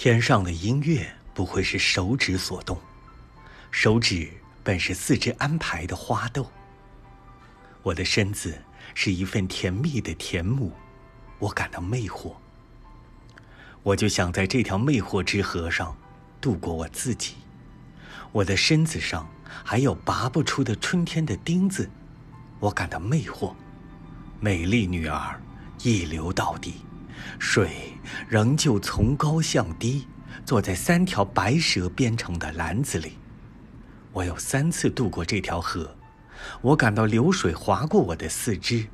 天上的音乐不会是手指所动，手指本是四肢安排的花豆。我的身子是一份甜蜜的甜母，我感到魅惑。我就想在这条魅惑之河上度过我自己。我的身子上还有拔不出的春天的钉子，我感到魅惑。美丽女儿一流到底。水仍旧从高向低，坐在三条白蛇编成的篮子里。我有三次渡过这条河，我感到流水划过我的四肢，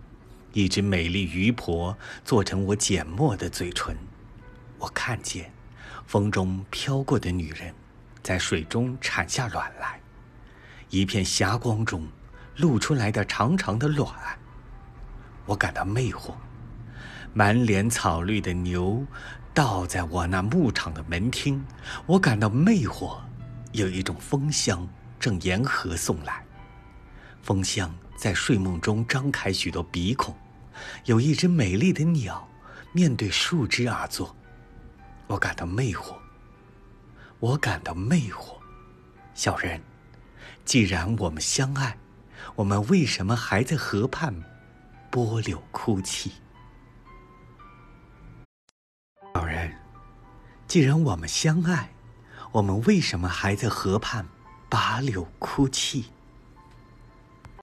一只美丽鱼婆做成我缄默的嘴唇。我看见风中飘过的女人，在水中产下卵来，一片霞光中露出来的长长的卵。我感到魅惑。满脸草绿的牛，倒在我那牧场的门厅，我感到魅惑。有一种风香正沿河送来，风香在睡梦中张开许多鼻孔。有一只美丽的鸟，面对树枝而坐，我感到魅惑。我感到魅惑，小人，既然我们相爱，我们为什么还在河畔波柳哭泣？既然我们相爱，我们为什么还在河畔拔柳哭泣？